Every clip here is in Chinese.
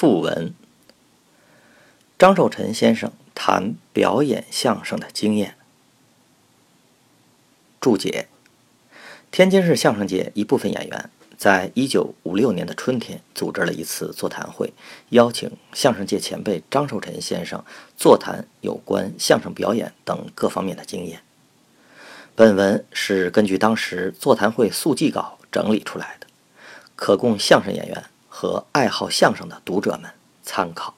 附文：张寿臣先生谈表演相声的经验。注解：天津市相声界一部分演员，在一九五六年的春天组织了一次座谈会，邀请相声界前辈张寿臣先生座谈有关相声表演等各方面的经验。本文是根据当时座谈会速记稿整理出来的，可供相声演员。和爱好相声的读者们参考。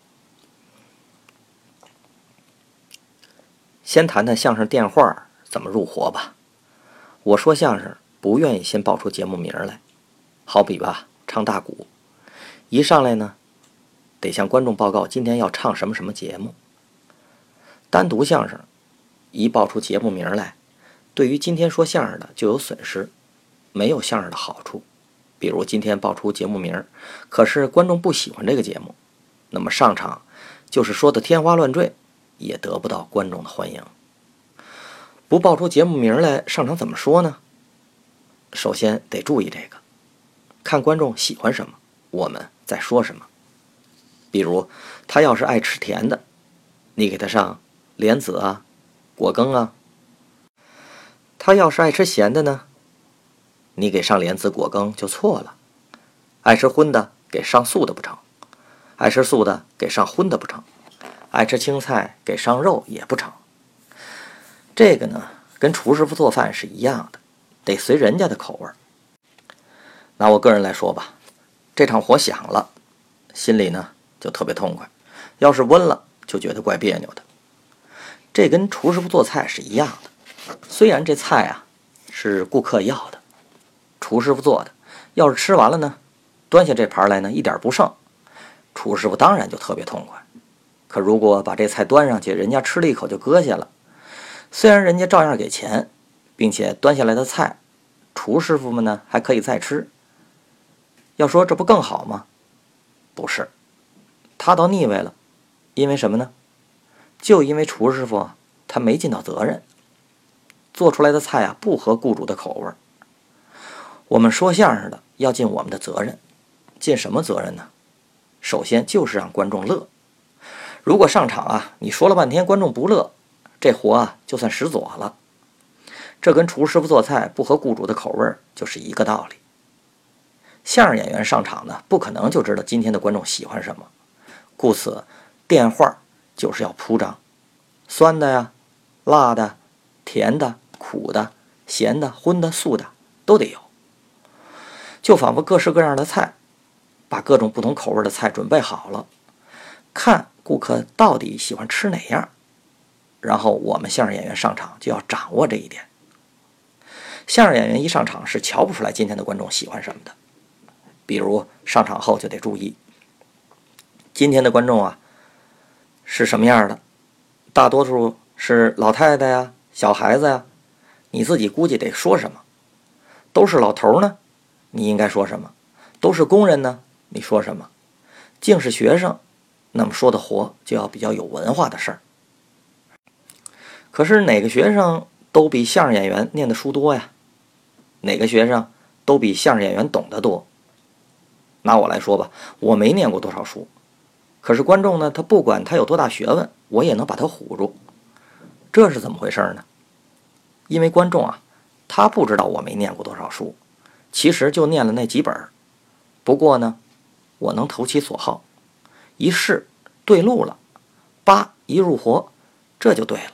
先谈谈相声电话怎么入活吧。我说相声不愿意先报出节目名来，好比吧，唱大鼓，一上来呢，得向观众报告今天要唱什么什么节目。单独相声，一报出节目名来，对于今天说相声的就有损失，没有相声的好处。比如今天报出节目名可是观众不喜欢这个节目，那么上场就是说的天花乱坠，也得不到观众的欢迎。不报出节目名来，上场怎么说呢？首先得注意这个，看观众喜欢什么，我们在说什么。比如他要是爱吃甜的，你给他上莲子啊、果羹啊；他要是爱吃咸的呢？你给上莲子果羹就错了，爱吃荤的给上素的不成，爱吃素的给上荤的不成，爱吃青菜给上肉也不成。这个呢，跟厨师傅做饭是一样的，得随人家的口味儿。拿我个人来说吧，这场火响了，心里呢就特别痛快；要是温了，就觉得怪别扭的。这跟厨师傅做菜是一样的，虽然这菜啊是顾客要的。厨师傅做的，要是吃完了呢，端下这盘来呢，一点不剩，厨师傅当然就特别痛快。可如果把这菜端上去，人家吃了一口就搁下了，虽然人家照样给钱，并且端下来的菜，厨师傅们呢还可以再吃。要说这不更好吗？不是，他倒腻味了，因为什么呢？就因为厨师傅他没尽到责任，做出来的菜啊不合雇主的口味。我们说相声的要尽我们的责任，尽什么责任呢？首先就是让观众乐。如果上场啊，你说了半天观众不乐，这活啊就算使左了。这跟厨师傅做菜不合雇主的口味就是一个道理。相声演员上场呢，不可能就知道今天的观众喜欢什么，故此电话就是要铺张，酸的呀、辣的、甜的、苦的、咸的、荤的、素的都得有。就仿佛各式各样的菜，把各种不同口味的菜准备好了，看顾客到底喜欢吃哪样，然后我们相声演员上场就要掌握这一点。相声演员一上场是瞧不出来今天的观众喜欢什么的，比如上场后就得注意，今天的观众啊是什么样的，大多数是老太太呀、小孩子呀，你自己估计得说什么，都是老头呢。你应该说什么？都是工人呢？你说什么？竟是学生，那么说的活就要比较有文化的事儿。可是哪个学生都比相声演员念的书多呀？哪个学生都比相声演员懂得多？拿我来说吧，我没念过多少书，可是观众呢，他不管他有多大学问，我也能把他唬住。这是怎么回事呢？因为观众啊，他不知道我没念过多少书。其实就念了那几本不过呢，我能投其所好，一试对路了，叭一入活，这就对了。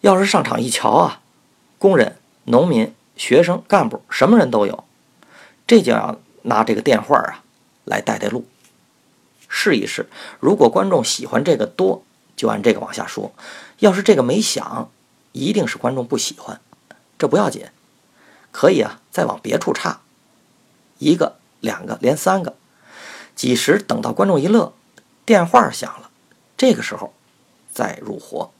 要是上场一瞧啊，工人、农民、学生、干部，什么人都有，这就要拿这个电话啊来带带路，试一试。如果观众喜欢这个多，就按这个往下说；要是这个没响，一定是观众不喜欢，这不要紧。可以啊，再往别处插，一个、两个，连三个，几时等到观众一乐，电话响了，这个时候再入活。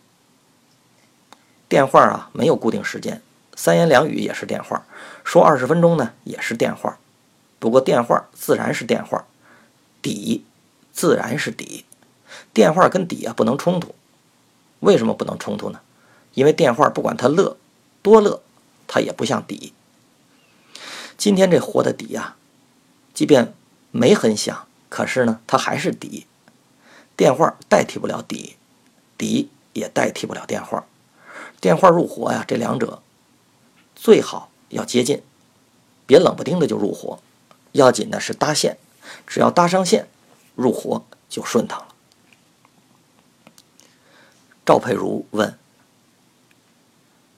电话啊，没有固定时间，三言两语也是电话，说二十分钟呢也是电话。不过电话自然是电话，底自然是底，电话跟底啊不能冲突。为什么不能冲突呢？因为电话不管他乐多乐，它也不像底。今天这活的底呀，即便没很响，可是呢，它还是底。电话代替不了底，底也代替不了电话。电话入活呀，这两者最好要接近，别冷不丁的就入活。要紧的是搭线，只要搭上线，入活就顺当了。赵佩如问：“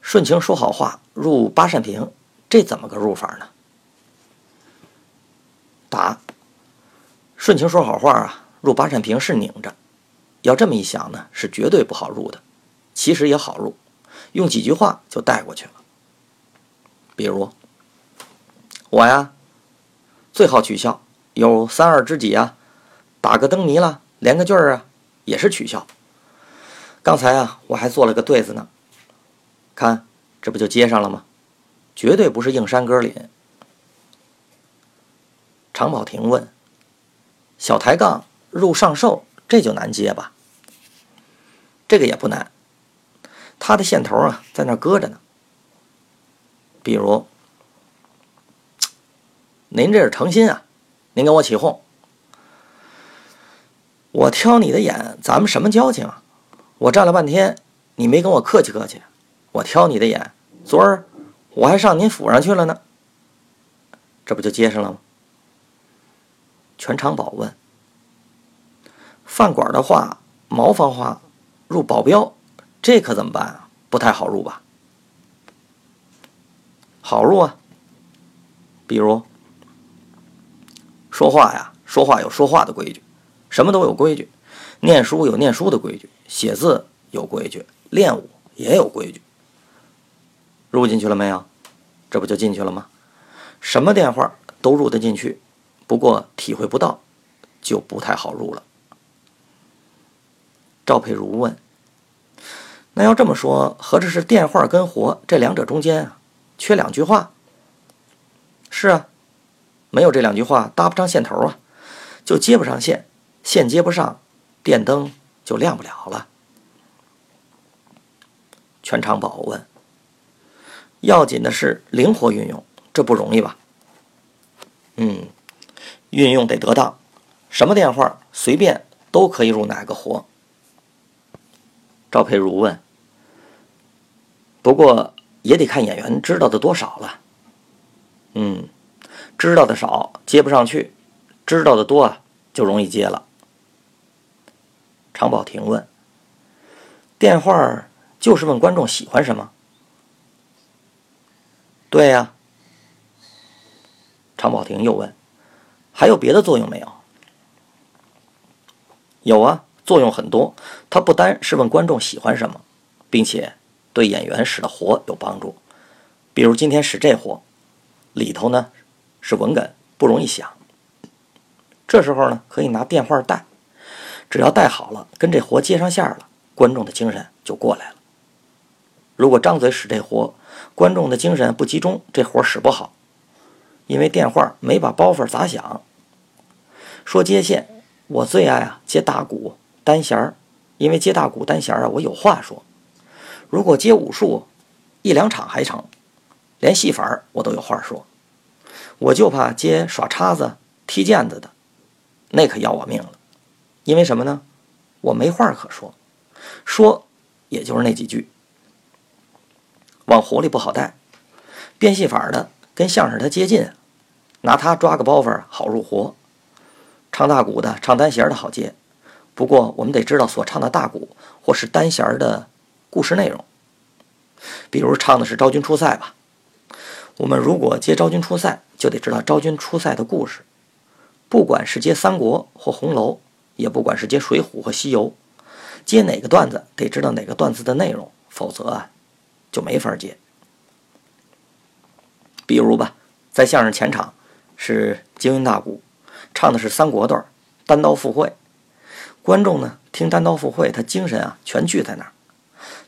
顺情说好话入八扇屏，这怎么个入法呢？”答：“顺情说好话啊。”入八扇屏是拧着，要这么一想呢，是绝对不好入的。其实也好入，用几句话就带过去了。比如，我呀，最好取笑，有三二知己啊，打个灯谜了，连个句儿啊，也是取笑。刚才啊，我还做了个对子呢，看这不就接上了吗？绝对不是硬山歌里。常宝霆问：小抬杠。入上寿，这就难接吧？这个也不难，他的线头啊，在那搁着呢。比如，您这是诚心啊，您跟我起哄，我挑你的眼，咱们什么交情啊？我站了半天，你没跟我客气客气，我挑你的眼，昨儿我还上您府上去了呢，这不就接上了吗？全场宝问。饭馆的话，茅房话，入保镖，这可怎么办啊？不太好入吧？好入啊。比如说话呀，说话有说话的规矩，什么都有规矩。念书有念书的规矩，写字有规矩，练武也有规矩。入进去了没有？这不就进去了吗？什么电话都入得进去，不过体会不到，就不太好入了。赵佩如问：“那要这么说，合着是电话跟活这两者中间啊，缺两句话？是啊，没有这两句话搭不上线头啊，就接不上线，线接不上，电灯就亮不了了。”全长宝问：“要紧的是灵活运用，这不容易吧？”“嗯，运用得得当，什么电话随便都可以入哪个活。”赵佩如问：“不过也得看演员知道的多少了。嗯，知道的少接不上去，知道的多啊就容易接了。”常宝霆问：“电话就是问观众喜欢什么？”“对呀。”常宝霆又问：“还有别的作用没有？”“有啊。”作用很多，它不单是问观众喜欢什么，并且对演员使的活有帮助。比如今天使这活，里头呢是文哏，不容易想。这时候呢可以拿电话带，只要带好了，跟这活接上线了，观众的精神就过来了。如果张嘴使这活，观众的精神不集中，这活使不好，因为电话没把包袱砸响。说接线，我最爱啊接大鼓。单弦儿，因为接大鼓单弦儿啊，我有话说。如果接武术，一两场还成，连戏法儿我都有话说。我就怕接耍叉子、踢毽子的，那可要我命了。因为什么呢？我没话可说，说也就是那几句。往活里不好带，变戏法的跟相声他接近，拿他抓个包袱好入活。唱大鼓的、唱单弦的好接。不过，我们得知道所唱的大鼓或是单弦的故事内容。比如唱的是昭君出塞吧，我们如果接昭君出塞，就得知道昭君出塞的故事。不管是接三国或红楼，也不管是接水浒和西游，接哪个段子得知道哪个段子的内容，否则啊就没法接。比如吧，在相声前场是京韵大鼓，唱的是三国段单刀赴会。观众呢，听单刀赴会，他精神啊全聚在那儿。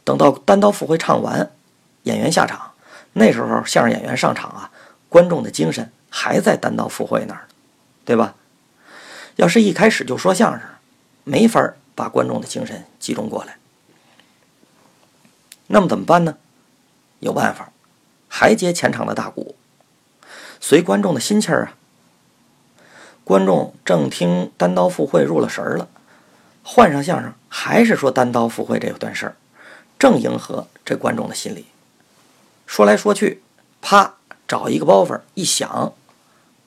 等到单刀赴会唱完，演员下场，那时候相声演员上场啊，观众的精神还在单刀赴会那儿，对吧？要是一开始就说相声，没法把观众的精神集中过来。那么怎么办呢？有办法，还接前场的大鼓，随观众的心气儿啊。观众正听单刀赴会入了神儿了，换上相声还是说单刀赴会这段事儿，正迎合这观众的心理。说来说去，啪，找一个包袱一响，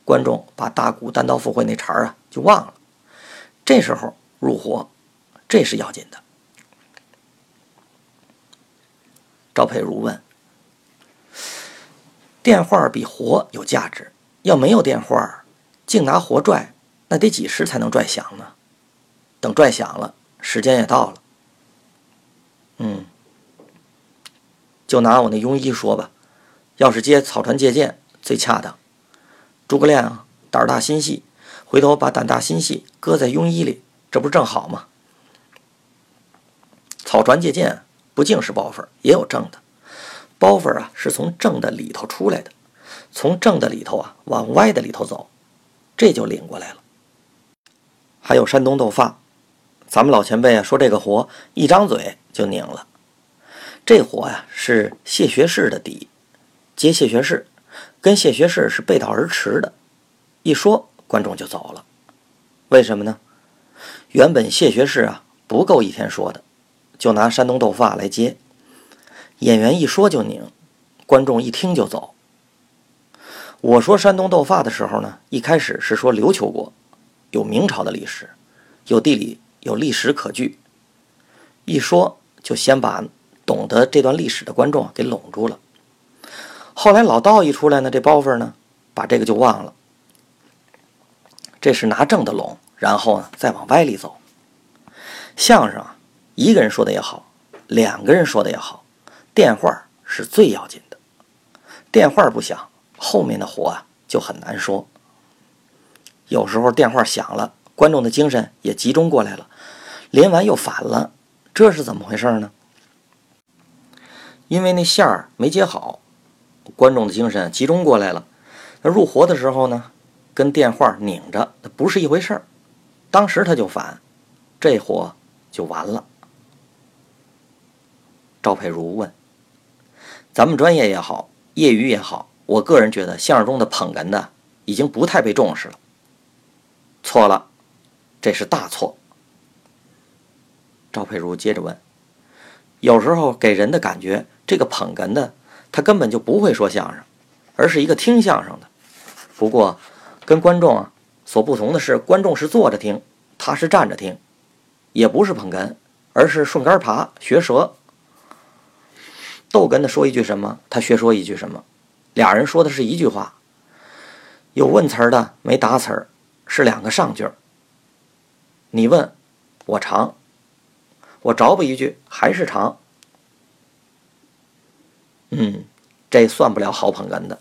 观众把大鼓单刀赴会那茬儿啊就忘了。这时候入活，这是要紧的。赵佩如问：“电话比活有价值，要没有电话，净拿活拽，那得几时才能拽响呢？等拽响了，时间也到了。嗯，就拿我那庸医说吧，要是接草船借箭最恰当。诸葛亮啊，胆大心细。”回头把胆大心细搁在庸医里，这不是正好吗？草船借箭不净是包袱，也有正的。包袱啊，是从正的里头出来的，从正的里头啊往歪的里头走，这就领过来了。还有山东豆发，咱们老前辈啊说这个活一张嘴就拧了。这活呀是谢学士的底，接谢学士，跟谢学士是背道而驰的。一说。观众就走了，为什么呢？原本谢学士啊不够一天说的，就拿山东豆发来接。演员一说就拧，观众一听就走。我说山东斗发的时候呢，一开始是说琉球国有明朝的历史，有地理有历史可据。一说就先把懂得这段历史的观众给拢住了。后来老道一出来呢，这包袱呢把这个就忘了。这是拿正的拢，然后呢再往歪里走。相声，一个人说的也好，两个人说的也好，电话是最要紧的。电话不响，后面的活啊就很难说。有时候电话响了，观众的精神也集中过来了，连完又反了，这是怎么回事呢？因为那线儿没接好，观众的精神集中过来了，那入活的时候呢？跟电话拧着，那不是一回事儿。当时他就反，这活就完了。赵佩如问：“咱们专业也好，业余也好，我个人觉得相声中的捧哏的已经不太被重视了。”错了，这是大错。赵佩如接着问：“有时候给人的感觉，这个捧哏的他根本就不会说相声，而是一个听相声的。不过。”跟观众啊所不同的是，观众是坐着听，他是站着听，也不是捧哏，而是顺杆爬学舌。逗哏的说一句什么，他学说一句什么，俩人说的是一句话。有问词儿的，没答词儿，是两个上句儿。你问，我长，我着补一句，还是长。嗯，这算不了好捧哏的。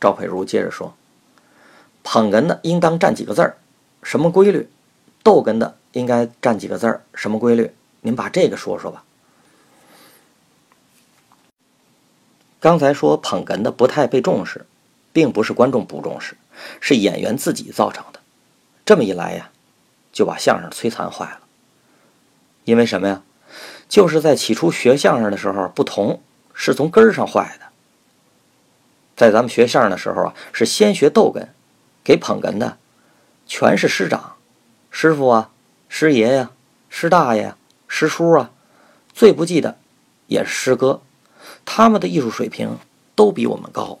赵佩茹接着说：“捧哏的应当占几个字儿，什么规律？逗哏的应该占几个字儿，什么规律？您把这个说说吧。”刚才说捧哏的不太被重视，并不是观众不重视，是演员自己造成的。这么一来呀，就把相声摧残坏了。因为什么呀？就是在起初学相声的时候不同，是从根上坏的。在咱们学相声的时候啊，是先学逗哏，给捧哏的全是师长、师傅啊、师爷呀、师大爷、师叔啊，最不济的也是师哥，他们的艺术水平都比我们高。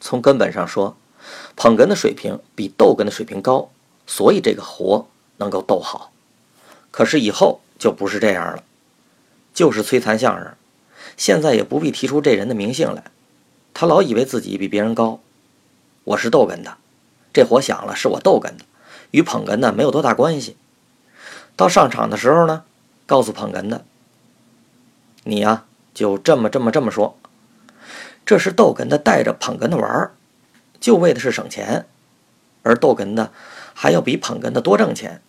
从根本上说，捧哏的水平比逗哏的水平高，所以这个活能够逗好。可是以后就不是这样了，就是摧残相声。现在也不必提出这人的名姓来。他老以为自己比别人高，我是逗哏的，这活响了是我逗哏的，与捧哏的没有多大关系。到上场的时候呢，告诉捧哏的，你呀就这么这么这么说，这是逗哏的带着捧哏的玩儿，就为的是省钱，而逗哏的还要比捧哏的多挣钱，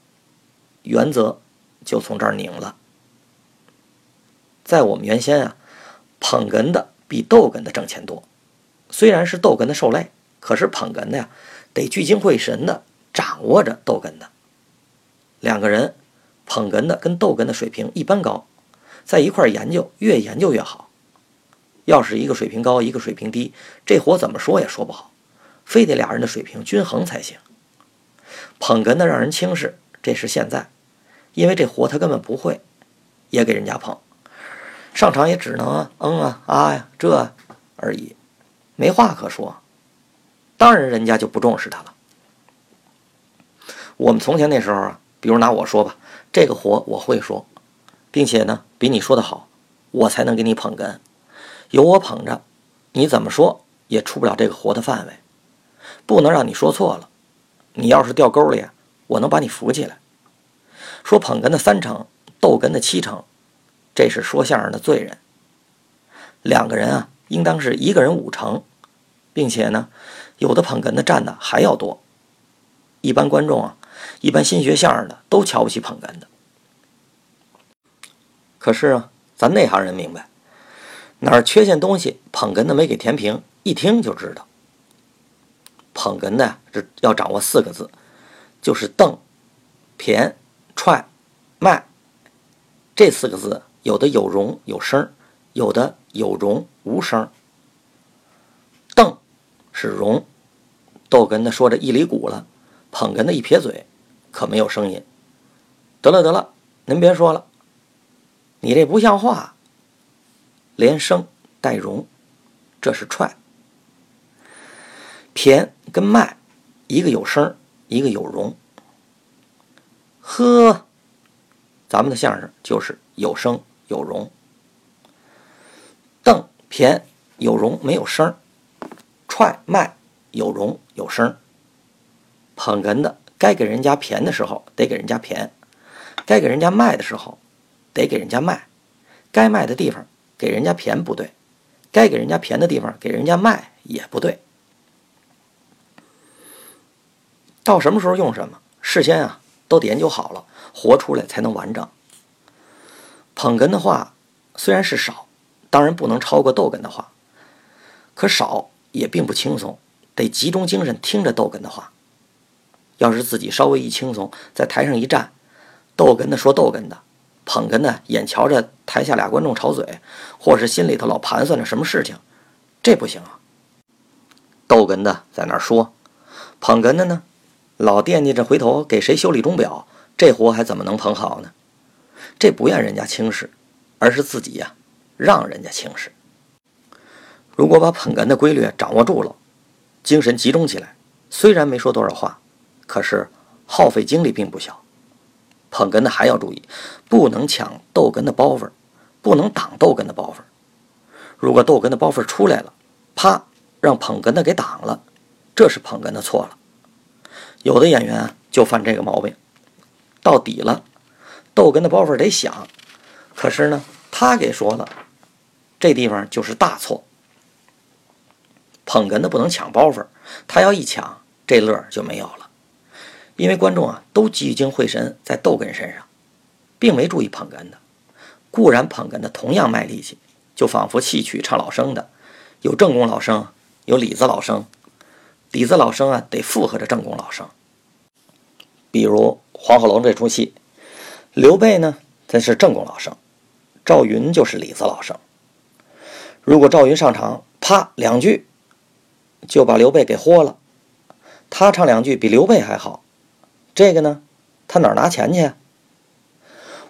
原则就从这儿拧了。在我们原先啊，捧哏的比逗哏的挣钱多。虽然是逗哏的受累，可是捧哏的呀，得聚精会神的掌握着逗哏的。两个人，捧哏的跟逗哏的水平一般高，在一块研究，越研究越好。要是一个水平高，一个水平低，这活怎么说也说不好。非得俩人的水平均衡才行。捧哏的让人轻视，这是现在，因为这活他根本不会，也给人家捧，上场也只能嗯啊啊呀这而已，没话可说。当然人家就不重视他了。我们从前那时候啊，比如拿我说吧，这个活我会说，并且呢比你说的好，我才能给你捧哏。有我捧着，你怎么说也出不了这个活的范围，不能让你说错了。你要是掉沟里，我能把你扶起来。说捧哏的三成，逗哏的七成，这是说相声的罪人。两个人啊，应当是一个人五成，并且呢，有的捧哏的占的还要多。一般观众啊，一般新学相声的都瞧不起捧哏的。可是啊，咱内行人明白，哪儿缺陷东西，捧哏的没给填平，一听就知道。捧哏的这要掌握四个字，就是瞪、骈、踹、卖。这四个字有的有容有声，有的有容无声。瞪是容，逗哏的说着一里鼓了，捧哏的一撇嘴，可没有声音。得了得了，您别说了，你这不像话，连声带容，这是踹。骈跟麦，一个有声，一个有容。呵，咱们的相声就是有声有容。瞪骈有容没有声，踹麦有容有声。捧哏的该给人家骈的时候得给人家骈，该给人家卖的时候得给人家卖，该卖的地方给人家骈不对，该给人家骈的地方给人家卖也不对。到什么时候用什么，事先啊都得研究好了，活出来才能完整。捧哏的话虽然是少，当然不能超过逗哏的话，可少也并不轻松，得集中精神听着逗哏的话。要是自己稍微一轻松，在台上一站，逗哏的说逗哏的，捧哏的眼瞧着台下俩观众吵嘴，或是心里头老盘算着什么事情，这不行啊。逗哏的在那儿说，捧哏的呢？老惦记着回头给谁修理钟表，这活还怎么能捧好呢？这不怨人家轻视，而是自己呀，让人家轻视。如果把捧哏的规律掌握住了，精神集中起来，虽然没说多少话，可是耗费精力并不小。捧哏的还要注意，不能抢逗哏的包袱，不能挡逗哏的包袱。如果逗哏的包袱出来了，啪，让捧哏的给挡了，这是捧哏的错了。有的演员就犯这个毛病，到底了，逗哏的包袱得响，可是呢，他给说了，这地方就是大错。捧哏的不能抢包袱，他要一抢，这乐就没有了，因为观众啊都聚精会神在逗哏身上，并没注意捧哏的。固然捧哏的同样卖力气，就仿佛戏曲唱老生的，有正宫老生，有里子老生。底子老生啊，得附和着正宫老生。比如《黄鹤楼》这出戏，刘备呢，他是正宫老生，赵云就是里子老生。如果赵云上场，啪两句，就把刘备给豁了。他唱两句比刘备还好，这个呢，他哪拿钱去？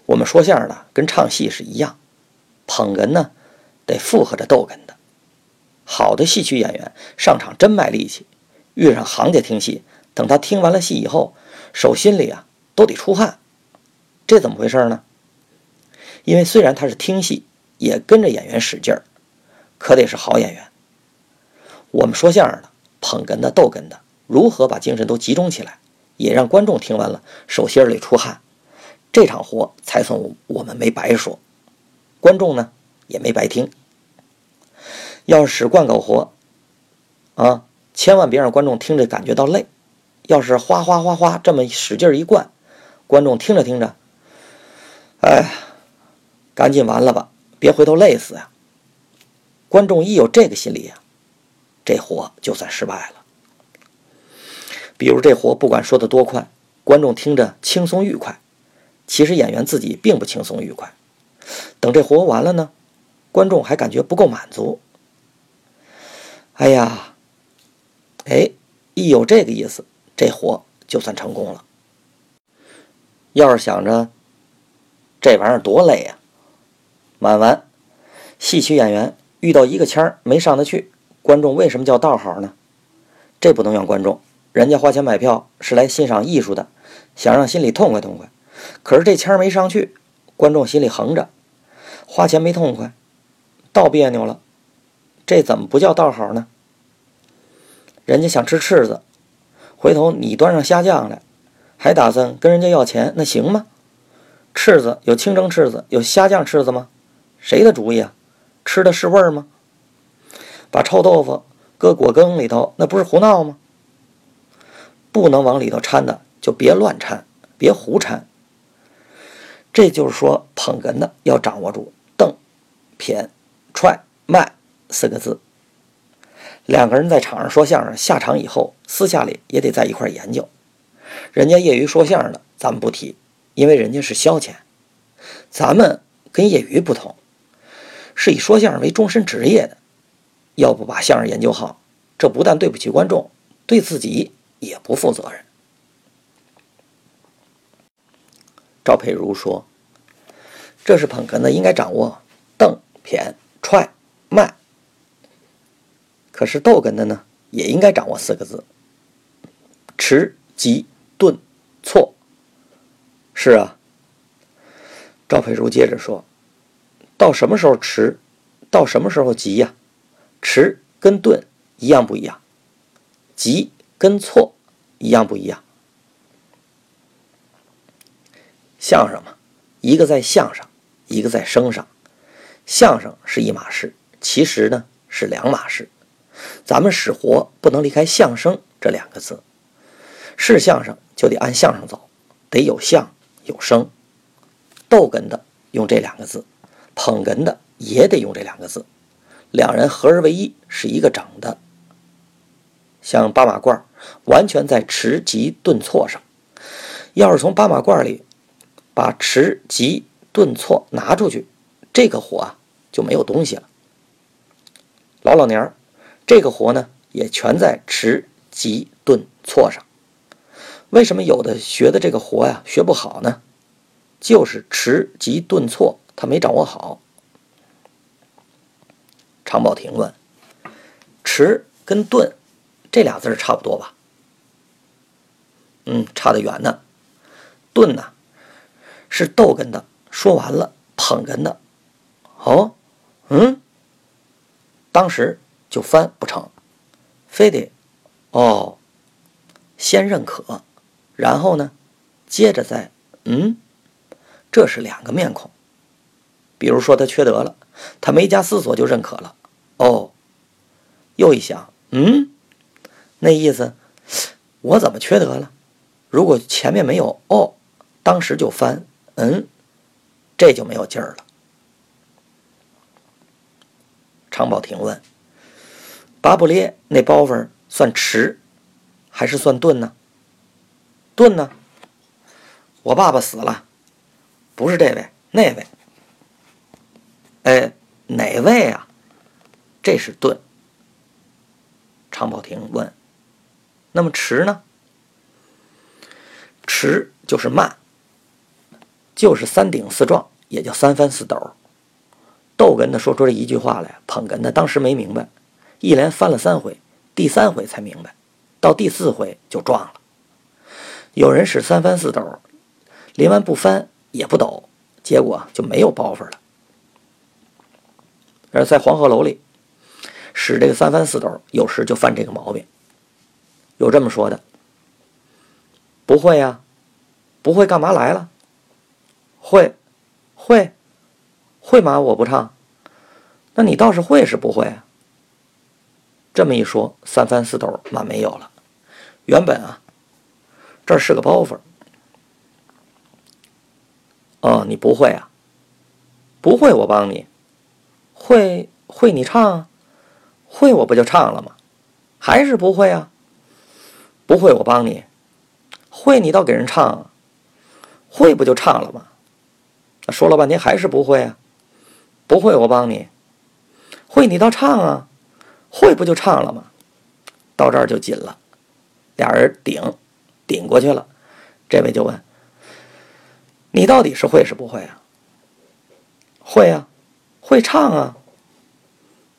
我们说相声的跟唱戏是一样，捧哏呢，得附和着逗哏的。好的戏曲演员上场真卖力气。遇上行家听戏，等他听完了戏以后，手心里啊都得出汗，这怎么回事呢？因为虽然他是听戏，也跟着演员使劲儿，可得是好演员。我们说相声的、捧哏的、逗哏的，如何把精神都集中起来，也让观众听完了手心里出汗，这场活才算我们没白说，观众呢也没白听。要是使惯狗活，啊。千万别让观众听着感觉到累，要是哗哗哗哗这么使劲一灌，观众听着听着，哎，赶紧完了吧，别回头累死呀！观众一有这个心理呀，这活就算失败了。比如这活不管说的多快，观众听着轻松愉快，其实演员自己并不轻松愉快。等这活完了呢，观众还感觉不够满足。哎呀！哎，一有这个意思，这活就算成功了。要是想着这玩意儿多累呀，满完，戏曲演员遇到一个签儿没上得去，观众为什么叫道好呢？这不能怨观众，人家花钱买票是来欣赏艺术的，想让心里痛快痛快。可是这签儿没上去，观众心里横着，花钱没痛快，倒别扭了。这怎么不叫倒好呢？人家想吃翅子，回头你端上虾酱来，还打算跟人家要钱，那行吗？翅子有清蒸翅子，有虾酱翅子吗？谁的主意啊？吃的是味儿吗？把臭豆腐搁果羹里头，那不是胡闹吗？不能往里头掺的，就别乱掺，别胡掺。这就是说，捧哏的要掌握住瞪、偏、踹、卖四个字。两个人在场上说相声，下场以后私下里也得在一块研究。人家业余说相声的，咱们不提，因为人家是消遣。咱们跟业余不同，是以说相声为终身职业的。要不把相声研究好，这不但对不起观众，对自己也不负责任。赵佩如说：“这是捧哏的应该掌握瞪、偏、踹、卖。”可是逗哏的呢，也应该掌握四个字：迟、急、顿、挫。是啊，赵佩茹接着说：“到什么时候迟，到什么时候急呀？迟跟顿一样不一样？急跟错一样不一样？相声嘛，一个在相上，一个在声上。相声是一码事，其实呢是两码事。”咱们使活不能离开相声这两个字，是相声就得按相声走，得有相有声。逗哏的用这两个字，捧哏的也得用这两个字，两人合而为一，是一个整的。像八马褂，完全在持急顿挫上。要是从八马褂里把持急顿挫拿出去，这个活啊就没有东西了。老老年儿。这个活呢，也全在持、急、顿、挫上。为什么有的学的这个活呀学不好呢？就是持、急、顿、挫，他没掌握好。常宝霆问：“持跟顿这俩字差不多吧？”嗯，差得远呢。顿呢，是逗哏的，说完了捧哏的。哦，嗯，当时。就翻不成，非得哦，先认可，然后呢，接着再嗯，这是两个面孔。比如说他缺德了，他没加思索就认可了，哦，又一想，嗯，那意思我怎么缺德了？如果前面没有哦，当时就翻嗯，这就没有劲儿了。常宝霆问。巴布列那包袱算迟，还是算钝呢？钝呢？我爸爸死了，不是这位，那位。哎，哪位啊？这是钝。常宝霆问：“那么迟呢？”迟就是慢，就是三顶四撞，也叫三翻四抖。逗哏的说出这一句话来，捧哏的当时没明白。一连翻了三回，第三回才明白，到第四回就撞了。有人使三翻四抖，临完不翻也不抖，结果就没有包袱了。而在黄鹤楼里，使这个三翻四抖，有时就犯这个毛病。有这么说的：“不会呀，不会干嘛来了？会，会，会嘛？我不唱。那你倒是会是不会啊？”这么一说，三翻四抖满没有了。原本啊，这是个包袱。哦，你不会啊？不会，我帮你。会会，你唱。会，我不就唱了吗？还是不会啊？不会，我帮你。会，你倒给人唱。会，不就唱了吗？说了半天还是不会啊？不会，我帮你。会，你倒唱啊。会不就唱了吗？到这儿就紧了，俩人顶顶过去了。这位就问：“你到底是会是不会啊？”“会啊，会唱啊。”“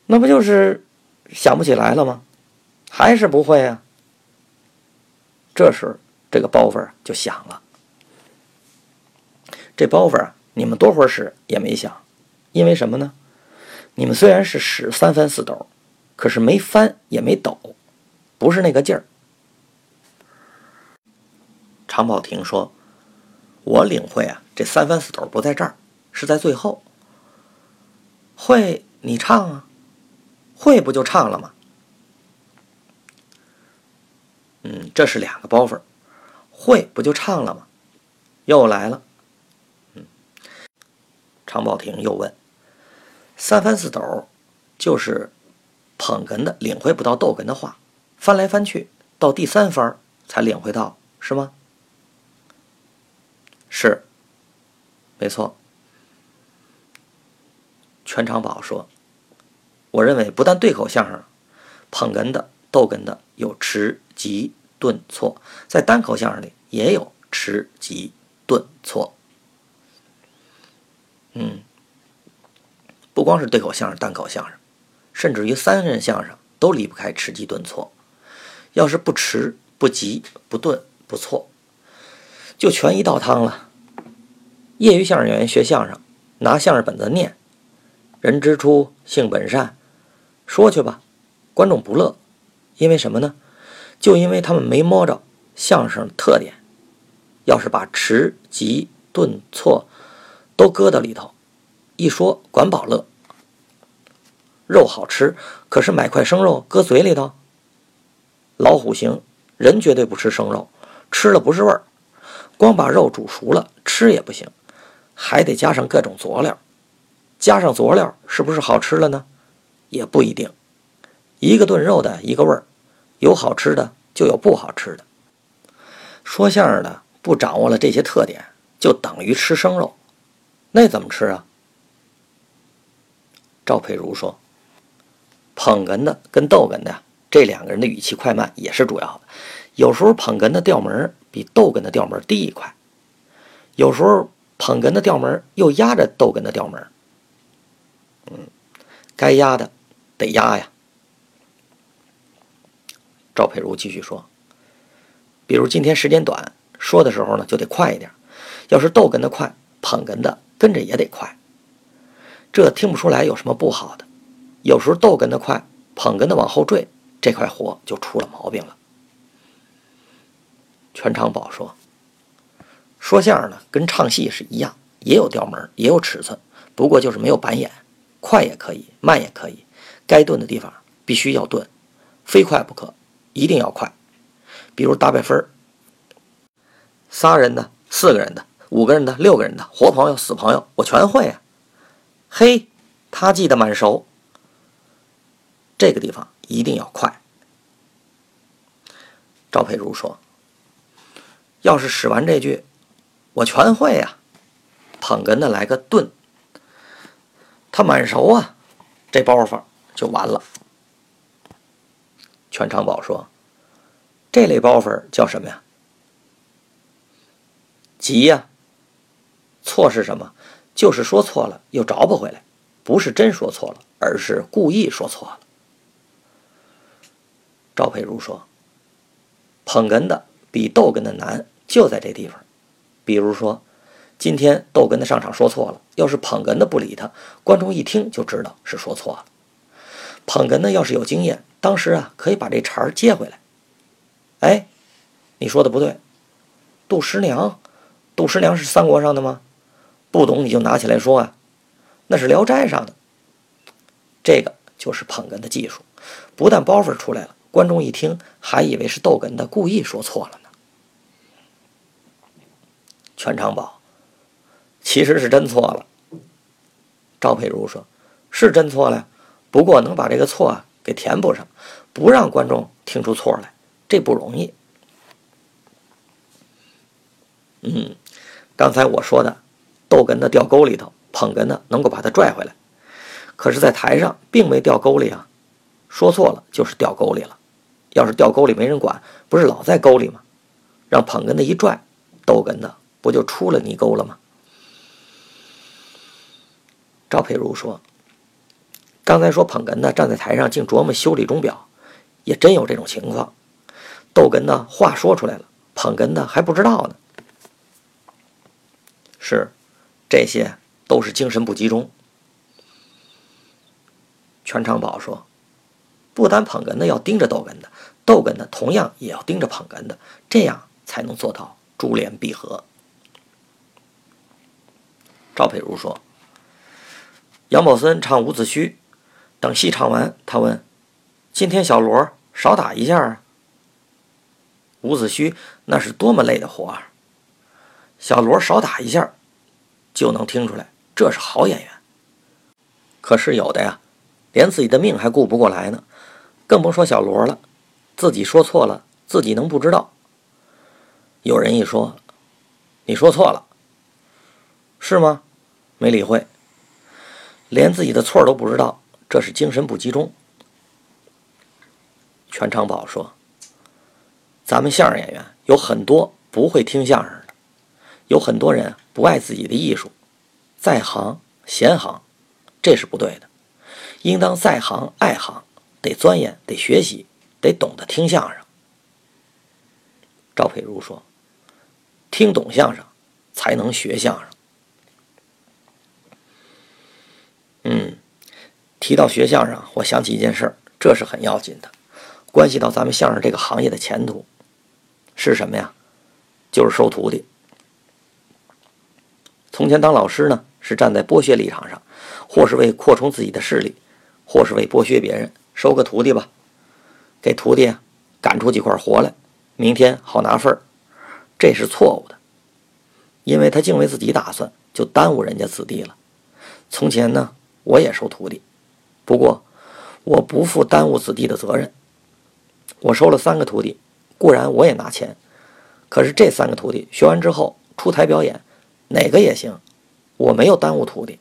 那不就是想不起来了吗？”“还是不会啊。”这时这个包袱就响了。这包袱啊，你们多会儿使也没响，因为什么呢？你们虽然是使三翻四抖，可是没翻也没抖，不是那个劲儿。常宝霆说：“我领会啊，这三翻四抖不在这儿，是在最后。会你唱啊，会不就唱了吗？嗯，这是两个包袱，会不就唱了吗？又来了。嗯，常宝霆又问：三翻四抖，就是捧哏的领会不到逗哏的话，翻来翻去，到第三番才领会到，是吗？”是，没错。全场宝说：“我认为不但对口相声，捧哏的、逗哏的有迟、急、顿、挫，在单口相声里也有迟、急、顿、挫。嗯，不光是对口相声、单口相声，甚至于三人相声都离不开迟、急、顿、挫。要是不迟、不急、不顿、不错。”就全一道汤了。业余相声演员学相声，拿相声本子念，人之初，性本善，说去吧，观众不乐，因为什么呢？就因为他们没摸着相声特点。要是把迟、急、顿、挫都搁到里头，一说管饱乐。肉好吃，可是买块生肉搁嘴里头，老虎行，人绝对不吃生肉，吃了不是味儿。光把肉煮熟了吃也不行，还得加上各种佐料。加上佐料是不是好吃了呢？也不一定。一个炖肉的一个味儿，有好吃的就有不好吃的。说相声的不掌握了这些特点，就等于吃生肉。那怎么吃啊？赵佩如说：“捧哏的跟逗哏的这两个人的语气快慢也是主要的。有时候捧哏的调门。”比逗哏的调门低一块，有时候捧哏的调门又压着逗哏的调门。嗯，该压的得压呀。赵佩如继续说：“比如今天时间短，说的时候呢就得快一点。要是逗哏的快，捧哏的跟着也得快。这听不出来有什么不好的。有时候逗哏的快，捧哏的往后坠，这块活就出了毛病了。”全场宝说：“说相声呢，跟唱戏是一样，也有调门，也有尺寸，不过就是没有板眼，快也可以，慢也可以，该顿的地方必须要顿，非快不可，一定要快。比如打百分儿，仨人的、四个人的、五个人的、六个人的，活朋友、死朋友，我全会啊。嘿，他记得蛮熟。这个地方一定要快。”赵佩如说。要是使完这句，我全会呀。捧哏的来个顿，他满熟啊，这包袱就完了。全长宝说：“这类包袱叫什么呀？急呀。错是什么？就是说错了又找不回来，不是真说错了，而是故意说错了。”赵佩如说：“捧哏的比逗哏的难。”就在这地方，比如说，今天逗哏的上场说错了，要是捧哏的不理他，观众一听就知道是说错了。捧哏的要是有经验，当时啊可以把这茬儿接回来。哎，你说的不对，杜十娘，杜十娘是三国上的吗？不懂你就拿起来说啊，那是聊斋上的。这个就是捧哏的技术，不但包袱出来了，观众一听还以为是逗哏的故意说错了呢。全场宝，其实是真错了。赵佩如说：“是真错了，不过能把这个错啊给填补上，不让观众听出错来，这不容易。”嗯，刚才我说的，逗哏的掉沟里头，捧哏的能够把他拽回来，可是，在台上并没掉沟里啊。说错了就是掉沟里了。要是掉沟里没人管，不是老在沟里吗？让捧哏的一拽，逗哏的不就出了泥沟了吗？赵佩如说：“刚才说捧哏的站在台上竟琢磨修理钟表，也真有这种情况。逗哏的话说出来了，捧哏的还不知道呢。是，这些都是精神不集中。”全长宝说：“不单捧哏的要盯着逗哏的，逗哏的同样也要盯着捧哏的，这样才能做到珠联璧合。”赵佩如说。杨宝森唱伍子胥，等戏唱完，他问：“今天小罗少打一下啊？”伍子胥那是多么累的活儿，小罗少打一下，就能听出来这是好演员。可是有的呀，连自己的命还顾不过来呢，更甭说小罗了。自己说错了，自己能不知道？有人一说：“你说错了，是吗？”没理会。连自己的错都不知道，这是精神不集中。全长宝说：“咱们相声演员有很多不会听相声的，有很多人不爱自己的艺术，在行闲行，这是不对的。应当在行爱行，得钻研，得学习，得懂得听相声。”赵佩如说：“听懂相声，才能学相声。”提到学相声，我想起一件事儿，这是很要紧的，关系到咱们相声这个行业的前途，是什么呀？就是收徒弟。从前当老师呢，是站在剥削立场上，或是为扩充自己的势力，或是为剥削别人，收个徒弟吧，给徒弟啊赶出几块活来，明天好拿分儿，这是错误的，因为他净为自己打算，就耽误人家子弟了。从前呢。我也收徒弟，不过我不负耽误子弟的责任。我收了三个徒弟，固然我也拿钱，可是这三个徒弟学完之后出台表演，哪个也行，我没有耽误徒弟，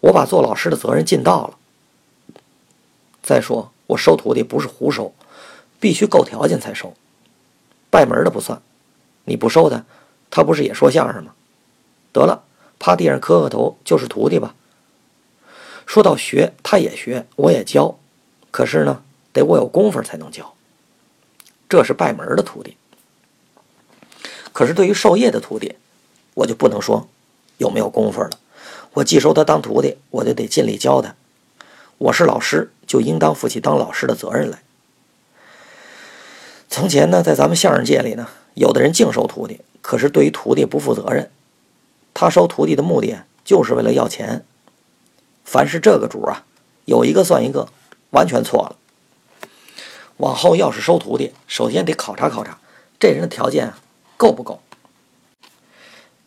我把做老师的责任尽到了。再说我收徒弟不是胡收，必须够条件才收，拜门的不算。你不收他，他不是也说相声吗？得了，趴地上磕个头就是徒弟吧。说到学，他也学，我也教，可是呢，得我有功夫才能教。这是拜门的徒弟。可是对于授业的徒弟，我就不能说有没有功夫了。我既收他当徒弟，我就得尽力教他。我是老师，就应当负起当老师的责任来。从前呢，在咱们相声界里呢，有的人净收徒弟，可是对于徒弟不负责任。他收徒弟的目的就是为了要钱。凡是这个主啊，有一个算一个，完全错了。往后要是收徒弟，首先得考察考察这人的条件够不够。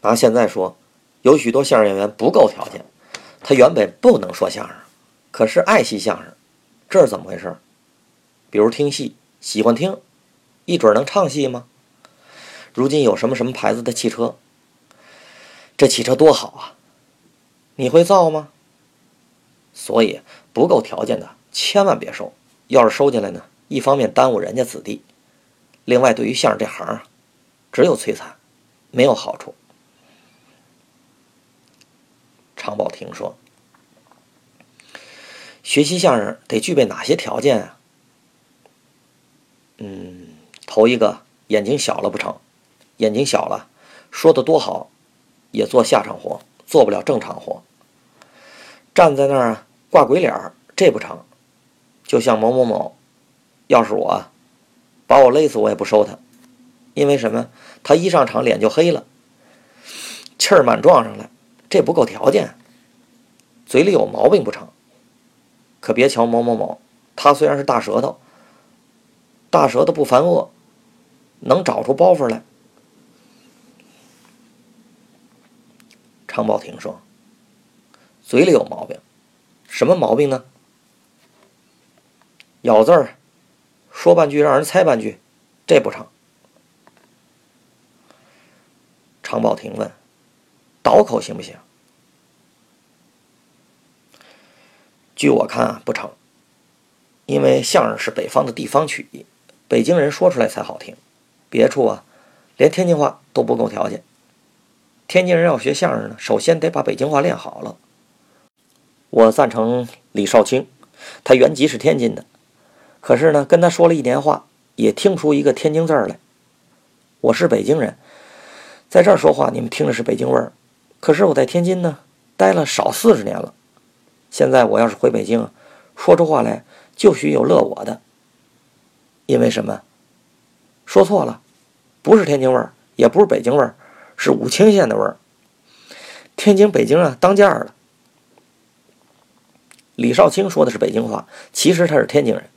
拿现在说，有许多相声演员不够条件，他原本不能说相声，可是爱惜相声，这是怎么回事？比如听戏，喜欢听，一准能唱戏吗？如今有什么什么牌子的汽车？这汽车多好啊！你会造吗？所以不够条件的千万别收，要是收进来呢，一方面耽误人家子弟，另外对于相声这行啊，只有摧残，没有好处。常宝霆说：“学习相声得具备哪些条件啊？”嗯，头一个眼睛小了不成，眼睛小了，说的多好，也做下场活，做不了正常活。站在那儿，挂鬼脸儿，这不成。就像某某某，要是我，把我勒死我也不收他，因为什么？他一上场脸就黑了，气儿满撞上来，这不够条件。嘴里有毛病不成？可别瞧某某某，他虽然是大舌头，大舌头不烦恶，能找出包袱来。常宝霆说。嘴里有毛病，什么毛病呢？咬字儿，说半句让人猜半句，这不成。常宝霆问：“倒口行不行？”据我看啊，不成，因为相声是北方的地方曲艺，北京人说出来才好听，别处啊，连天津话都不够条件。天津人要学相声呢，首先得把北京话练好了。我赞成李少卿，他原籍是天津的，可是呢，跟他说了一年话，也听不出一个天津字儿来。我是北京人，在这儿说话，你们听着是北京味儿，可是我在天津呢，待了少四十年了。现在我要是回北京，说出话来就许有乐我的，因为什么？说错了，不是天津味儿，也不是北京味儿。是武清县的味儿。天津、北京啊，当家儿了。李少卿说的是北京话，其实他是天津人。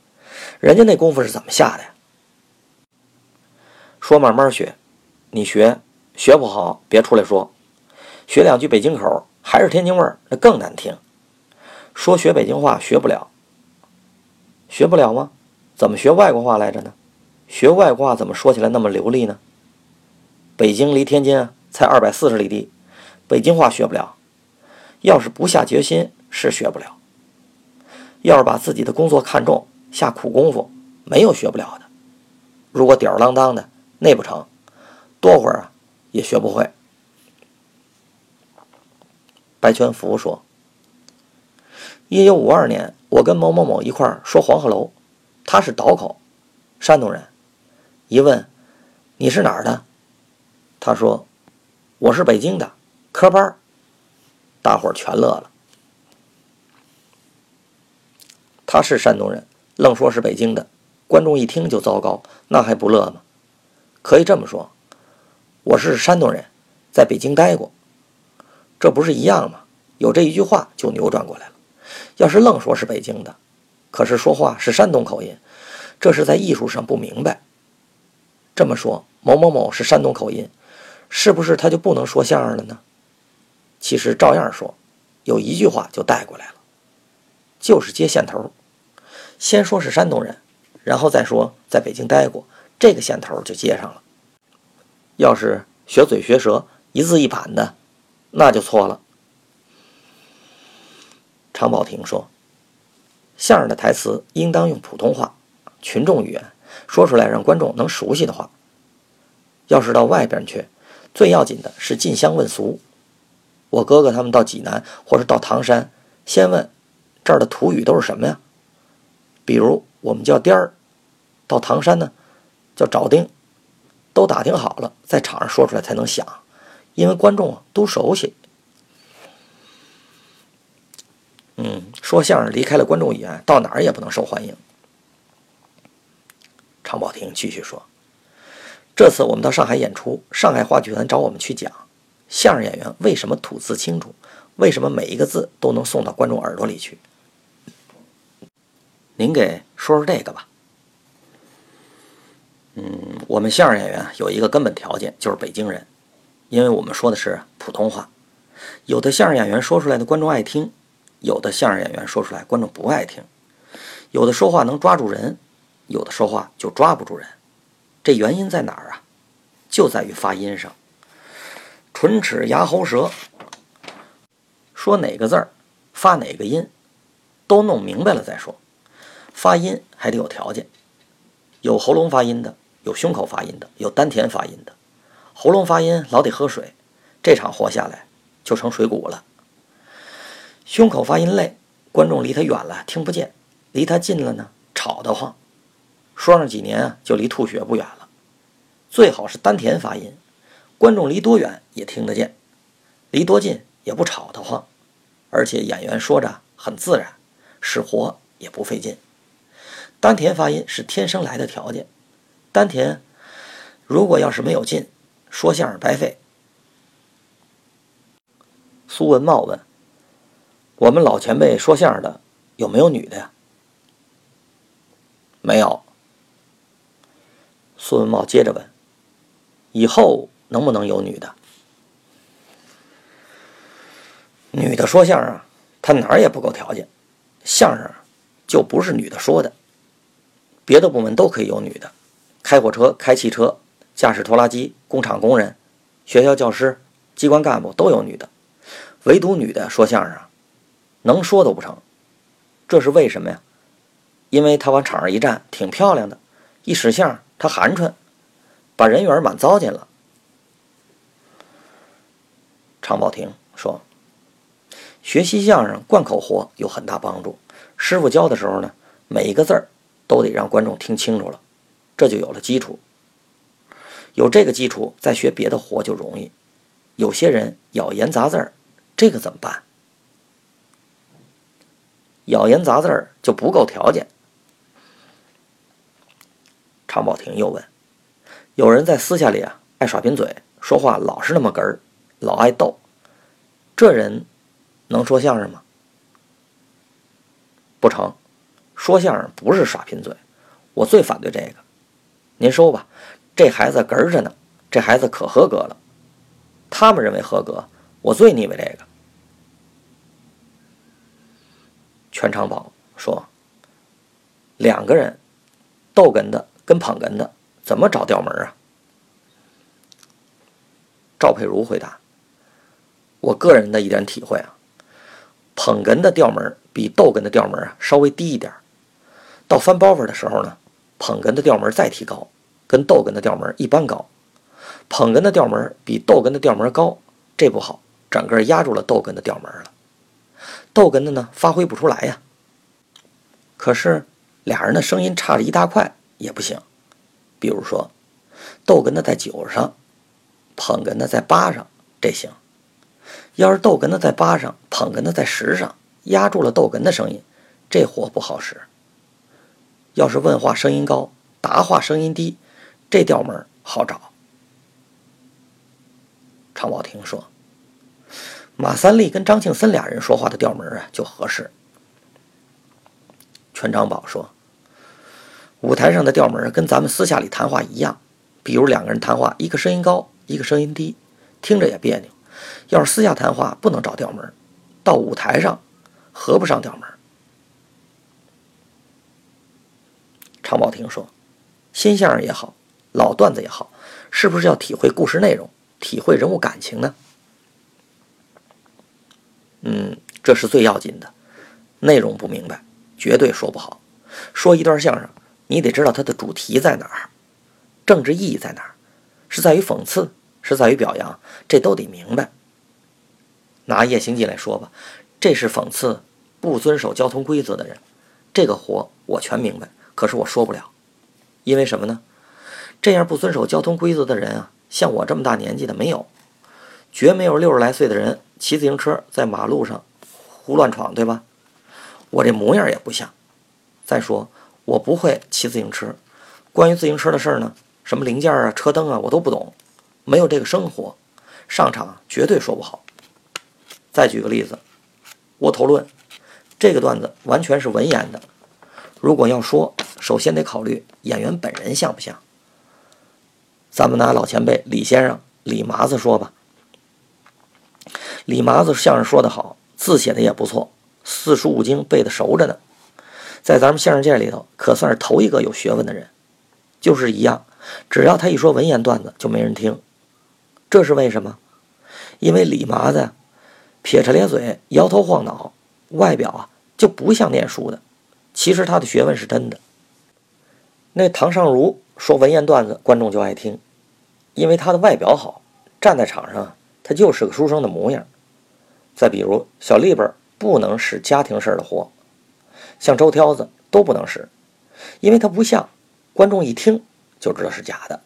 人家那功夫是怎么下的呀？说慢慢学，你学学不好别出来说。学两句北京口还是天津味儿，那更难听。说学北京话学不了，学不了吗？怎么学外国话来着呢？学外国话怎么说起来那么流利呢？北京离天津才二百四十里地，北京话学不了。要是不下决心，是学不了。要是把自己的工作看重，下苦功夫，没有学不了的。如果吊儿郎当的，那不成，多会儿啊也学不会。白全福说：“一九五二年，我跟某某某一块儿说黄鹤楼，他是倒口，山东人。一问，你是哪儿的？”他说：“我是北京的科班大伙儿全乐了。他是山东人，愣说是北京的，观众一听就糟糕，那还不乐吗？可以这么说，我是山东人，在北京待过，这不是一样吗？有这一句话就扭转过来了。要是愣说是北京的，可是说话是山东口音，这是在艺术上不明白。这么说，某某某是山东口音。”是不是他就不能说相声了呢？其实照样说，有一句话就带过来了，就是接线头。先说是山东人，然后再说在北京待过，这个线头就接上了。要是学嘴学舌，一字一板的，那就错了。常宝霆说，相声的台词应当用普通话、群众语言说出来，让观众能熟悉的话。要是到外边去。最要紧的是进乡问俗。我哥哥他们到济南或者到唐山，先问这儿的土语都是什么呀？比如我们叫颠儿，到唐山呢叫找丁，都打听好了，在场上说出来才能响，因为观众啊都熟悉。嗯，说相声离开了观众语言，到哪儿也不能受欢迎。常宝霆继续说。这次我们到上海演出，上海话剧团找我们去讲相声演员为什么吐字清楚，为什么每一个字都能送到观众耳朵里去。您给说说这个吧。嗯，我们相声演员有一个根本条件，就是北京人，因为我们说的是普通话。有的相声演员说出来的观众爱听，有的相声演员说出来观众不爱听。有的说话能抓住人，有的说话就抓不住人。这原因在哪儿啊？就在于发音上。唇齿牙喉舌，说哪个字儿，发哪个音，都弄明白了再说。发音还得有条件，有喉咙发音的，有胸口发音的，有丹田发音的。喉咙发音老得喝水，这场活下来就成水谷了。胸口发音累，观众离他远了听不见，离他近了呢吵得慌。说上几年，就离吐血不远了。最好是丹田发音，观众离多远也听得见，离多近也不吵得慌，而且演员说着很自然，使活也不费劲。丹田发音是天生来的条件，丹田如果要是没有劲，说相声白费。苏文茂问：“我们老前辈说相声的有没有女的呀？”没有。苏文茂接着问：“以后能不能有女的？女的说相声，她哪儿也不够条件。相声就不是女的说的。别的部门都可以有女的，开火车、开汽车、驾驶拖拉机、工厂工人、学校教师、机关干部都有女的，唯独女的说相声，能说都不成。这是为什么呀？因为她往场上一站，挺漂亮的。”一使相他寒碜，把人缘满糟践了。常宝霆说：“学习相声贯口活有很大帮助。师傅教的时候呢，每一个字儿都得让观众听清楚了，这就有了基础。有这个基础，再学别的活就容易。有些人咬言杂字儿，这个怎么办？咬言杂字儿就不够条件。”常宝霆又问：“有人在私下里啊，爱耍贫嘴，说话老是那么哏儿。”老爱逗，这人能说相声吗？不成，说相声不是耍贫嘴，我最反对这个。您收吧，这孩子哏着呢，这孩子可合格了。他们认为合格，我最腻歪这个。全长宝说：“两个人逗哏的跟捧哏的，怎么找调门啊？”赵佩如回答。我个人的一点体会啊，捧哏的调门比逗哏的调门啊稍微低一点到翻包袱的时候呢，捧哏的调门再提高，跟逗哏的调门一般高。捧哏的调门比逗哏的调门高，这不好，整个压住了逗哏的调门了。逗哏的呢发挥不出来呀。可是俩人的声音差了一大块也不行。比如说，逗哏的在九上，捧哏的在八上，这行。要是逗哏的在八上，捧哏的在十上，压住了逗哏的声音，这活不好使。要是问话声音高，答话声音低，这调门好找。常宝霆说：“马三立跟张庆森俩人说话的调门啊，就合适。”全长宝说：“舞台上的调门跟咱们私下里谈话一样，比如两个人谈话，一个声音高，一个声音低，听着也别扭。”要是私下谈话不能找调门，到舞台上合不上调门。常宝霆说：“新相声也好，老段子也好，是不是要体会故事内容，体会人物感情呢？”嗯，这是最要紧的。内容不明白，绝对说不好。说一段相声，你得知道它的主题在哪儿，政治意义在哪儿，是在于讽刺，是在于表扬，这都得明白。拿《夜行记》来说吧，这是讽刺不遵守交通规则的人。这个活我全明白，可是我说不了，因为什么呢？这样不遵守交通规则的人啊，像我这么大年纪的没有，绝没有六十来岁的人骑自行车在马路上胡乱闯，对吧？我这模样也不像。再说，我不会骑自行车，关于自行车的事儿呢，什么零件啊、车灯啊，我都不懂，没有这个生活，上场绝对说不好。再举个例子，窝头论，这个段子完全是文言的。如果要说，首先得考虑演员本人像不像。咱们拿老前辈李先生李麻子说吧。李麻子相声说得好，字写的也不错，四书五经背的熟着呢，在咱们相声界里头可算是头一个有学问的人。就是一样，只要他一说文言段子，就没人听。这是为什么？因为李麻子。撇着咧嘴，摇头晃脑，外表啊就不像念书的。其实他的学问是真的。那唐尚儒说文言段子，观众就爱听，因为他的外表好，站在场上他就是个书生的模样。再比如小立本不能使家庭事儿的活，像周挑子都不能使，因为他不像，观众一听就知道是假的。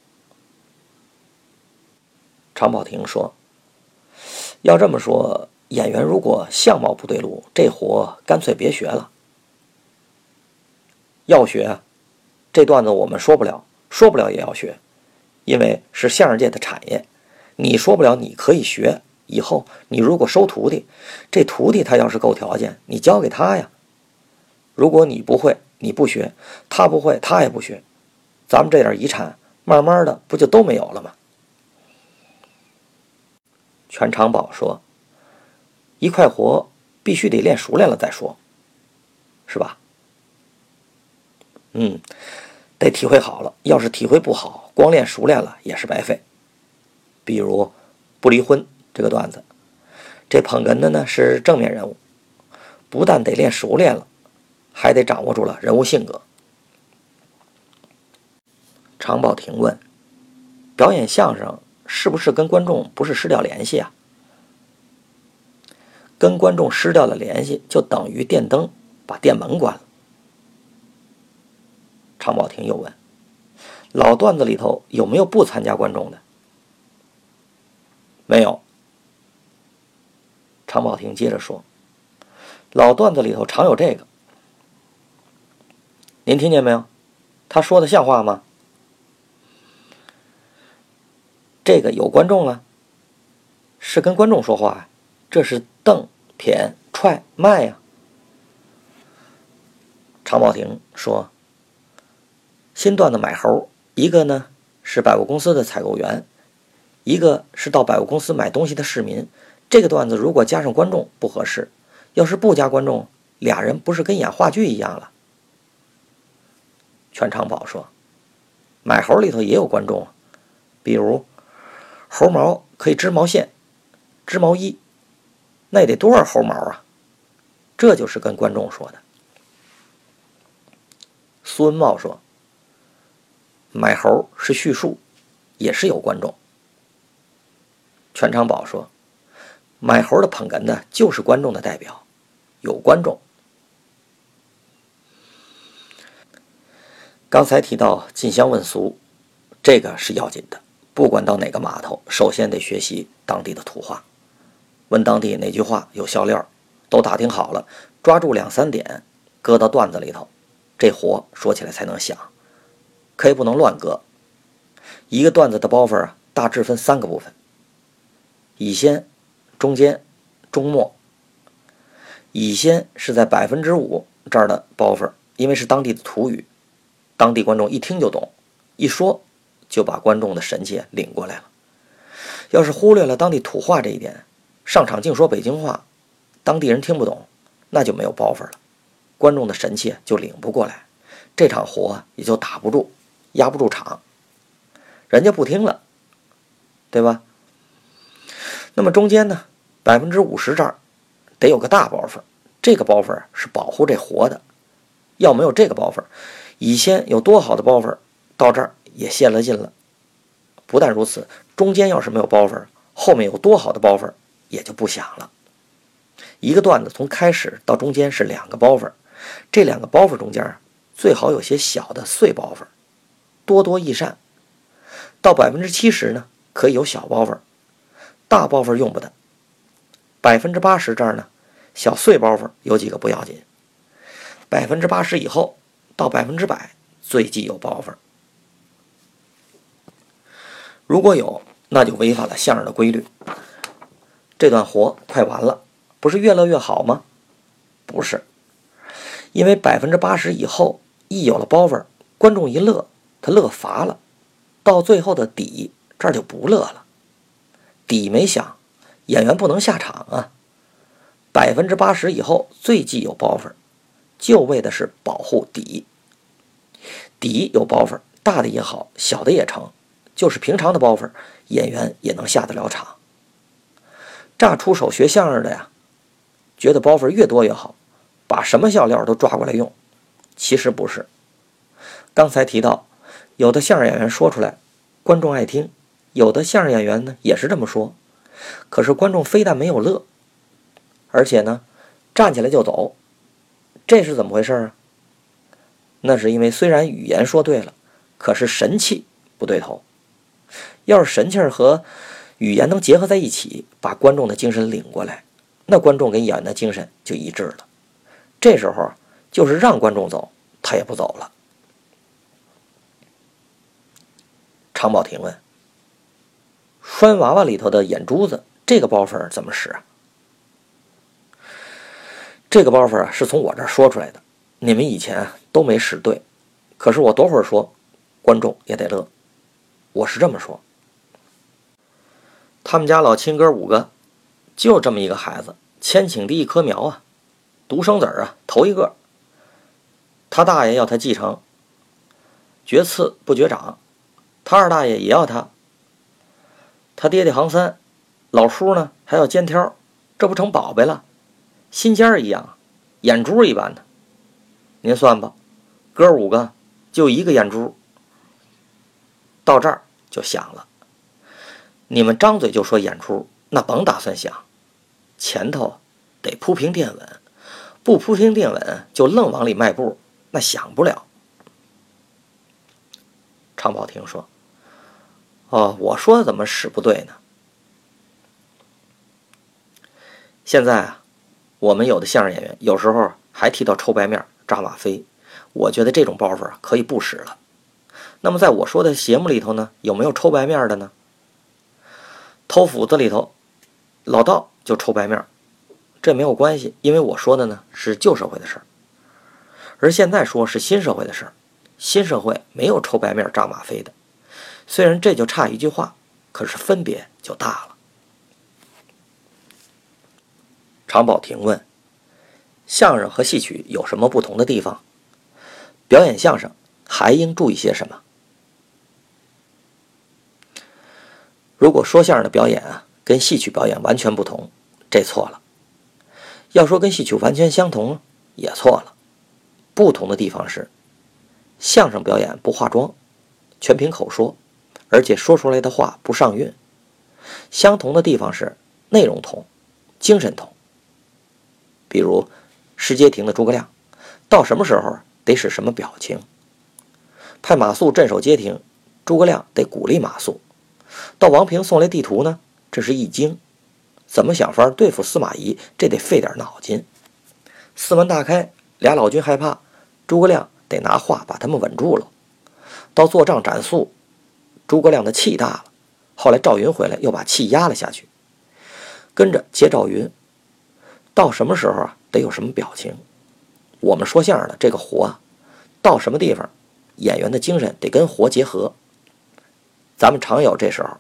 常宝霆说：“要这么说。”演员如果相貌不对路，这活干脆别学了。要学啊，这段子我们说不了，说不了也要学，因为是相声界的产业。你说不了，你可以学。以后你如果收徒弟，这徒弟他要是够条件，你教给他呀。如果你不会，你不学，他不会，他也不学，咱们这点遗产，慢慢的不就都没有了吗？全长宝说。一块活必须得练熟练了再说，是吧？嗯，得体会好了。要是体会不好，光练熟练了也是白费。比如不离婚这个段子，这捧哏的呢是正面人物，不但得练熟练了，还得掌握住了人物性格。常宝霆问：“表演相声是不是跟观众不是失掉联系啊？跟观众失掉了联系，就等于电灯把店门关了。”常宝霆又问：“老段子里头有没有不参加观众的？”没有。常宝霆接着说：“老段子里头常有这个，您听见没有？他说的像话吗？这个有观众了，是跟观众说话呀，这是瞪、谝、踹、卖呀。”常宝霆说：“新段子买猴，一个呢是百货公司的采购员，一个是到百货公司买东西的市民。”这个段子如果加上观众不合适，要是不加观众，俩人不是跟演话剧一样了？全长宝说：“买猴里头也有观众，比如猴毛可以织毛线、织毛衣，那得多少猴毛啊？这就是跟观众说的。”苏文茂说：“买猴是叙述，也是有观众。”全昌宝说。买猴的捧哏的，就是观众的代表，有观众。刚才提到进乡问俗，这个是要紧的。不管到哪个码头，首先得学习当地的土话，问当地哪句话有笑料，都打听好了，抓住两三点，搁到段子里头，这活说起来才能响。可以不能乱搁。一个段子的包袱啊，大致分三个部分：乙先。中间、中末，乙先是在百分之五这儿的包袱，因为是当地的土语，当地观众一听就懂，一说就把观众的神气领过来了。要是忽略了当地土话这一点，上场净说北京话，当地人听不懂，那就没有包袱了，观众的神气就领不过来，这场活也就打不住，压不住场，人家不听了，对吧？那么中间呢？百分之五十这儿得有个大包袱，这个包袱是保护这活的。要没有这个包袱，乙先有多好的包袱，到这儿也泄了劲了。不但如此，中间要是没有包袱，后面有多好的包袱也就不响了。一个段子从开始到中间是两个包袱，这两个包袱中间最好有些小的碎包袱，多多益善。到百分之七十呢，可以有小包袱，大包袱用不得。百分之八十这儿呢，小碎包袱有几个不要紧。百分之八十以后到百分之百，最忌有包袱。如果有，那就违反了相声的规律。这段活快完了，不是越乐越好吗？不是，因为百分之八十以后一有了包袱，观众一乐，他乐乏了，到最后的底这儿就不乐了，底没响。演员不能下场啊！百分之八十以后最忌有包袱，就为的是保护底。底有包袱，大的也好，小的也成，就是平常的包袱，演员也能下得了场。乍出手学相声的呀，觉得包袱越多越好，把什么笑料都抓过来用。其实不是。刚才提到，有的相声演员说出来，观众爱听；有的相声演员呢，也是这么说。可是观众非但没有乐，而且呢，站起来就走，这是怎么回事啊？那是因为虽然语言说对了，可是神气不对头。要是神气和语言能结合在一起，把观众的精神领过来，那观众跟演员的精神就一致了。这时候就是让观众走，他也不走了。常宝霆问。拴娃娃里头的眼珠子，这个包袱怎么使啊？这个包袱啊，是从我这儿说出来的。你们以前都没使对，可是我多会儿说，观众也得乐。我是这么说：他们家老亲哥五个，就这么一个孩子，千顷地一棵苗啊，独生子啊，头一个。他大爷要他继承，绝次不绝长，他二大爷也要他。他爹爹行三，老叔呢还要肩挑，这不成宝贝了，心尖儿一样，眼珠一般的。您算吧，哥五个就一个眼珠。到这儿就响了。你们张嘴就说演出，那甭打算想，前头得铺平垫稳，不铺平垫稳就愣往里迈步，那响不了。常宝霆说：“哦，我说怎么使不对呢？现在啊，我们有的相声演员有时候还提到抽白面、扎马飞，我觉得这种包袱啊可以不使了。那么在我说的节目里头呢，有没有抽白面的呢？偷斧子里头，老道就抽白面，这没有关系，因为我说的呢是旧社会的事儿，而现在说是新社会的事儿。”新社会没有抽白面、扎吗啡的，虽然这就差一句话，可是分别就大了。常宝霆问：“相声和戏曲有什么不同的地方？表演相声还应注意些什么？”如果说相声的表演啊跟戏曲表演完全不同，这错了；要说跟戏曲完全相同，也错了。不同的地方是。相声表演不化妆，全凭口说，而且说出来的话不上韵。相同的地方是内容同，精神同。比如石阶亭的诸葛亮，到什么时候得使什么表情？派马谡镇守街亭，诸葛亮得鼓励马谡。到王平送来地图呢，这是易经，怎么想法对付司马懿？这得费点脑筋。四门大开，俩老君害怕，诸葛亮。得拿话把他们稳住了。到做账斩宿，诸葛亮的气大了。后来赵云回来，又把气压了下去。跟着接赵云，到什么时候啊？得有什么表情？我们说相声的这个活啊，到什么地方，演员的精神得跟活结合。咱们常有这时候，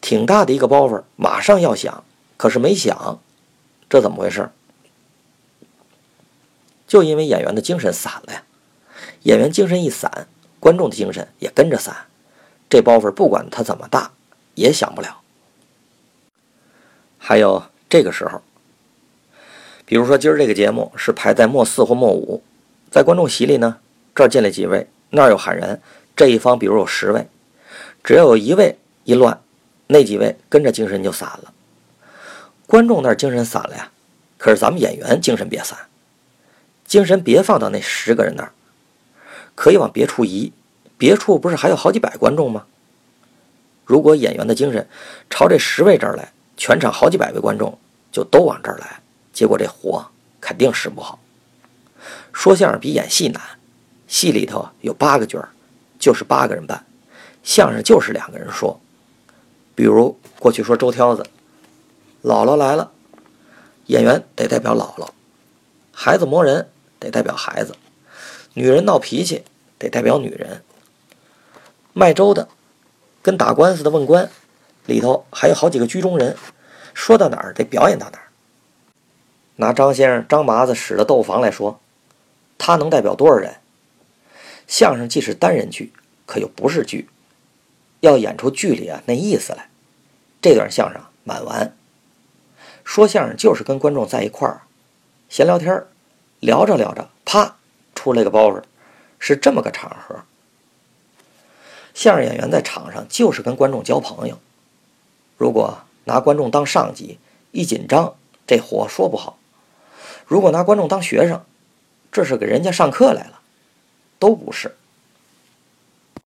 挺大的一个包袱，马上要响，可是没响，这怎么回事？就因为演员的精神散了呀。演员精神一散，观众的精神也跟着散，这包袱不管他怎么大，也响不了。还有这个时候，比如说今儿这个节目是排在末四或末五，在观众席里呢，这儿进来几位，那儿又喊人，这一方比如有十位，只要有一位一乱，那几位跟着精神就散了。观众那精神散了呀，可是咱们演员精神别散，精神别放到那十个人那儿。可以往别处移，别处不是还有好几百观众吗？如果演员的精神朝这十位这儿来，全场好几百位观众就都往这儿来，结果这活肯定使不好。说相声比演戏难，戏里头有八个角儿，就是八个人办；相声就是两个人说。比如过去说周挑子，姥姥来了，演员得代表姥姥；孩子磨人得代表孩子。女人闹脾气得代表女人，卖粥的跟打官司的问官，里头还有好几个居中人，说到哪儿得表演到哪儿。拿张先生张麻子使的斗房来说，他能代表多少人？相声既是单人剧，可又不是剧，要演出剧里啊那意思来。这段相声满完，说相声就是跟观众在一块儿闲聊天聊着聊着，啪。出来个包袱，是这么个场合。相声演员在场上就是跟观众交朋友。如果拿观众当上级，一紧张这活说不好；如果拿观众当学生，这是给人家上课来了，都不是。